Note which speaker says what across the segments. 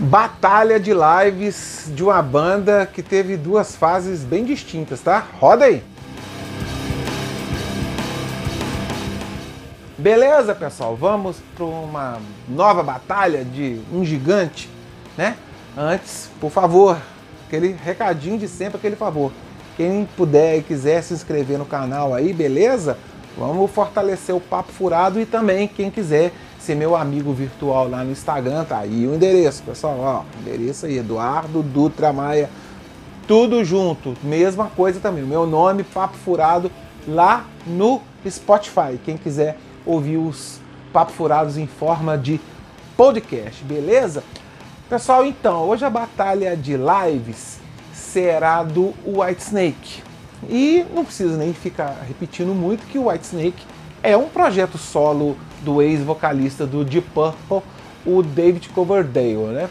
Speaker 1: batalha de lives de uma banda que teve duas fases bem distintas, tá? Roda aí! Beleza, pessoal? Vamos para uma nova batalha de um gigante, né? Antes, por favor, aquele recadinho de sempre, aquele favor. Quem puder e quiser se inscrever no canal aí, beleza? Vamos fortalecer o Papo Furado e também quem quiser ser meu amigo virtual lá no Instagram, tá aí o endereço, pessoal, ó, endereço aí, Eduardo Dutra Maia, tudo junto, mesma coisa também, meu nome, Papo Furado, lá no Spotify, quem quiser ouvir os Papo Furados em forma de podcast, beleza? Pessoal, então, hoje a batalha de lives será do White Snake. E não preciso nem ficar repetindo muito que o White Snake é um projeto solo do ex-vocalista do Deep Purple, o David Coverdale, né?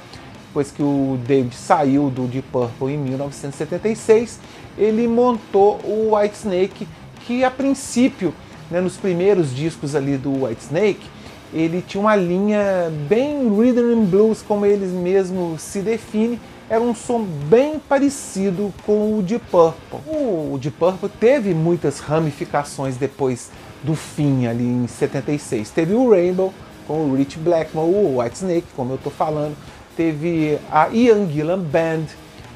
Speaker 1: Depois que o David saiu do Deep Purple em 1976, ele montou o White Snake, que a princípio, né, nos primeiros discos ali do White Snake, ele tinha uma linha bem rhythm and blues, como eles mesmos se definem, era um som bem parecido com o Deep Purple. O Deep Purple teve muitas ramificações depois do fim ali em 76. Teve o Rainbow com o Rich Blackmore, o White Snake, como eu estou falando. Teve a Ian Gillan Band,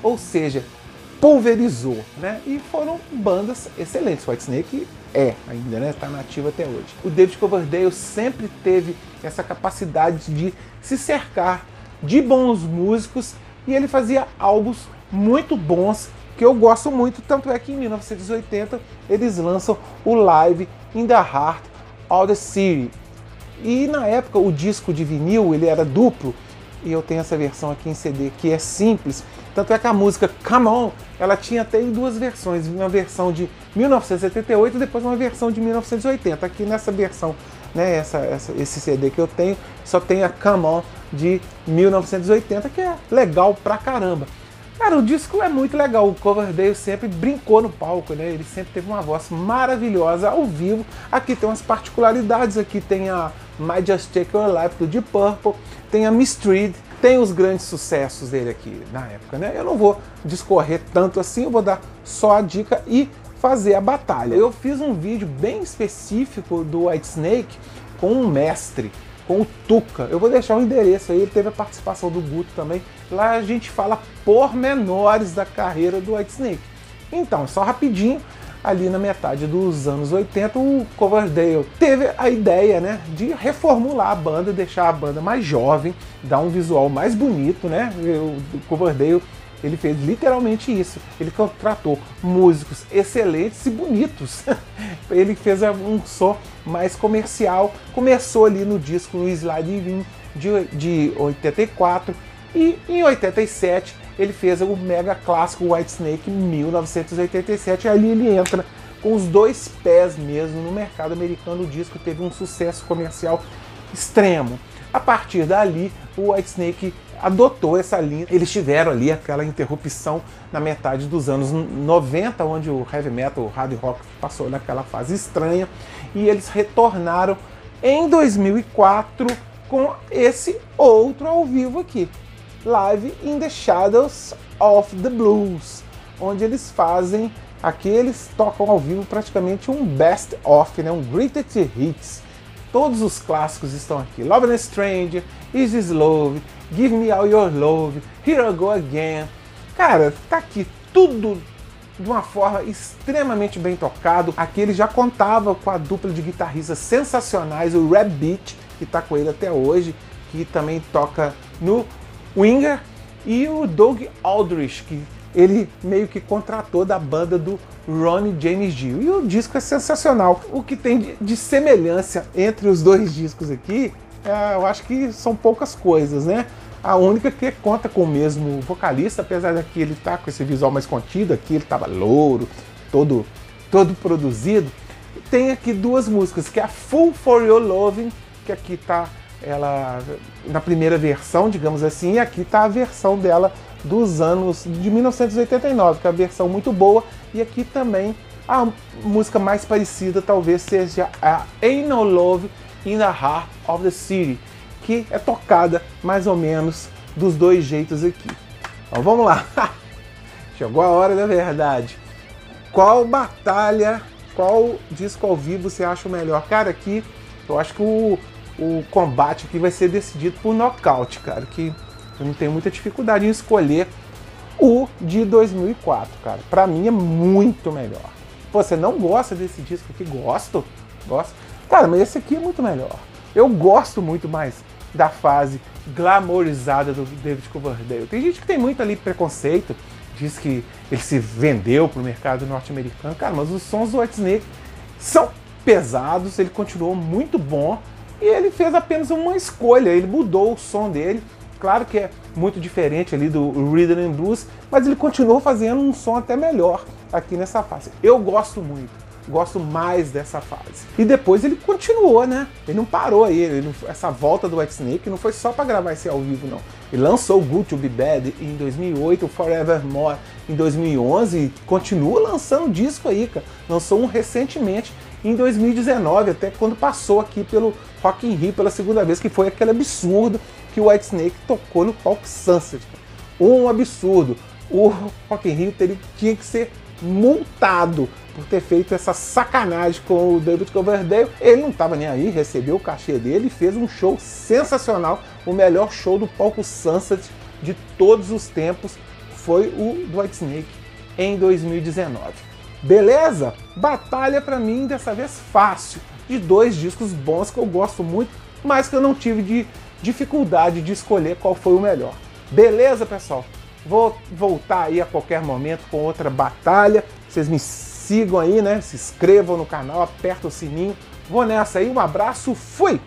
Speaker 1: ou seja, pulverizou, né? E foram bandas excelentes. O White Snake é ainda, né? Está nativo até hoje. O David Coverdale sempre teve essa capacidade de se cercar de bons músicos e ele fazia álbuns muito bons que eu gosto muito, tanto é que em 1980 eles lançam o Live in the Heart of the City. E na época o disco de vinil ele era duplo, e eu tenho essa versão aqui em CD que é simples. Tanto é que a música Come On, ela tinha até duas versões, uma versão de 1978 e depois uma versão de 1980. Aqui nessa versão, né, essa, essa, esse CD que eu tenho, só tem a Come On de 1980, que é legal pra caramba. Cara, o disco é muito legal. O Coverdale sempre brincou no palco, né? Ele sempre teve uma voz maravilhosa ao vivo. Aqui tem umas particularidades. Aqui tem a My Just Take Your Life do Deep Purple, tem a Mistreat, tem os grandes sucessos dele aqui na época, né? Eu não vou discorrer tanto assim, eu vou dar só a dica e fazer a batalha. Eu fiz um vídeo bem específico do White Snake com um mestre com o Tuca. Eu vou deixar o endereço aí, teve a participação do Guto também. Lá a gente fala pormenores da carreira do White Snake. Então, só rapidinho, ali na metade dos anos 80, o Coverdale teve a ideia, né, de reformular a banda, deixar a banda mais jovem, dar um visual mais bonito, né? O Coverdale ele fez literalmente isso. Ele contratou músicos excelentes e bonitos. ele fez um som mais comercial. Começou ali no disco no Slide In de, de 84 e em 87 ele fez o mega clássico White Snake em 1987. E ali ele entra com os dois pés mesmo no mercado americano. O disco teve um sucesso comercial extremo. A partir dali, o White Snake adotou essa linha. Eles tiveram ali aquela interrupção na metade dos anos 90, onde o heavy metal, o hard rock passou naquela fase estranha, e eles retornaram em 2004 com esse outro ao vivo aqui, Live in the Shadows of the Blues, onde eles fazem aqui eles tocam ao vivo praticamente um best of, né, um greatest hits. Todos os clássicos estão aqui. Love and Strange, Is This Love, Give Me All Your Love, Here I Go Again. Cara, tá aqui tudo de uma forma extremamente bem tocado. Aqui ele já contava com a dupla de guitarristas sensacionais, o Rap Beat, que tá com ele até hoje, que também toca no Winger, e o Doug Aldrich, que ele meio que contratou da banda do Ronnie James Dio. E o disco é sensacional. O que tem de semelhança entre os dois discos aqui, é, eu acho que são poucas coisas, né? A única que conta com o mesmo vocalista, apesar daqui ele tá com esse visual mais contido, aqui ele tava louro, todo, todo produzido. Tem aqui duas músicas, que é a Full For Your Loving, que aqui tá ela na primeira versão, digamos assim, e aqui tá a versão dela dos anos de 1989, que é a versão muito boa, e aqui também a música mais parecida talvez seja a Ain't No Love in the Heart of the City, que é tocada mais ou menos dos dois jeitos aqui. Então vamos lá. Chegou a hora da verdade. Qual batalha, qual disco ao vivo você acha o melhor? Cara, aqui eu acho que o, o combate aqui vai ser decidido por nocaute, cara. Que eu não tenho muita dificuldade em escolher o de 2004, cara. Para mim é muito melhor. Você não gosta desse disco aqui? Gosto, gosto. Cara, mas esse aqui é muito melhor. Eu gosto muito mais da fase glamorizada do David Coverdale. Tem gente que tem muito ali preconceito, diz que ele se vendeu pro mercado norte-americano. Cara, mas os sons do Whitesnake são pesados, ele continuou muito bom e ele fez apenas uma escolha, ele mudou o som dele. Claro que é muito diferente ali do Rhythm and Blues, mas ele continuou fazendo um som até melhor aqui nessa fase. Eu gosto muito gosto mais dessa fase. E depois ele continuou, né? Ele não parou aí, ele não, essa volta do Whitesnake não foi só para gravar esse ao vivo, não. Ele lançou Good to Be Bad em 2008, o Forevermore em 2011 e continua lançando disco aí, cara. Lançou um recentemente em 2019, até quando passou aqui pelo Rock in Rio pela segunda vez, que foi aquele absurdo que o Whitesnake tocou no palco Sunset. Um absurdo. O Rock in Rio teria, tinha que ser multado por ter feito essa sacanagem com o David Coverdale. Ele não estava nem aí, recebeu o cachê dele e fez um show sensacional. O melhor show do palco Sunset de todos os tempos foi o do Whitesnake em 2019. Beleza? Batalha para mim dessa vez fácil, de dois discos bons que eu gosto muito, mas que eu não tive de dificuldade de escolher qual foi o melhor. Beleza, pessoal? Vou voltar aí a qualquer momento com outra batalha. Vocês me sigam aí, né? Se inscrevam no canal, aperta o sininho. Vou nessa aí, um abraço, fui!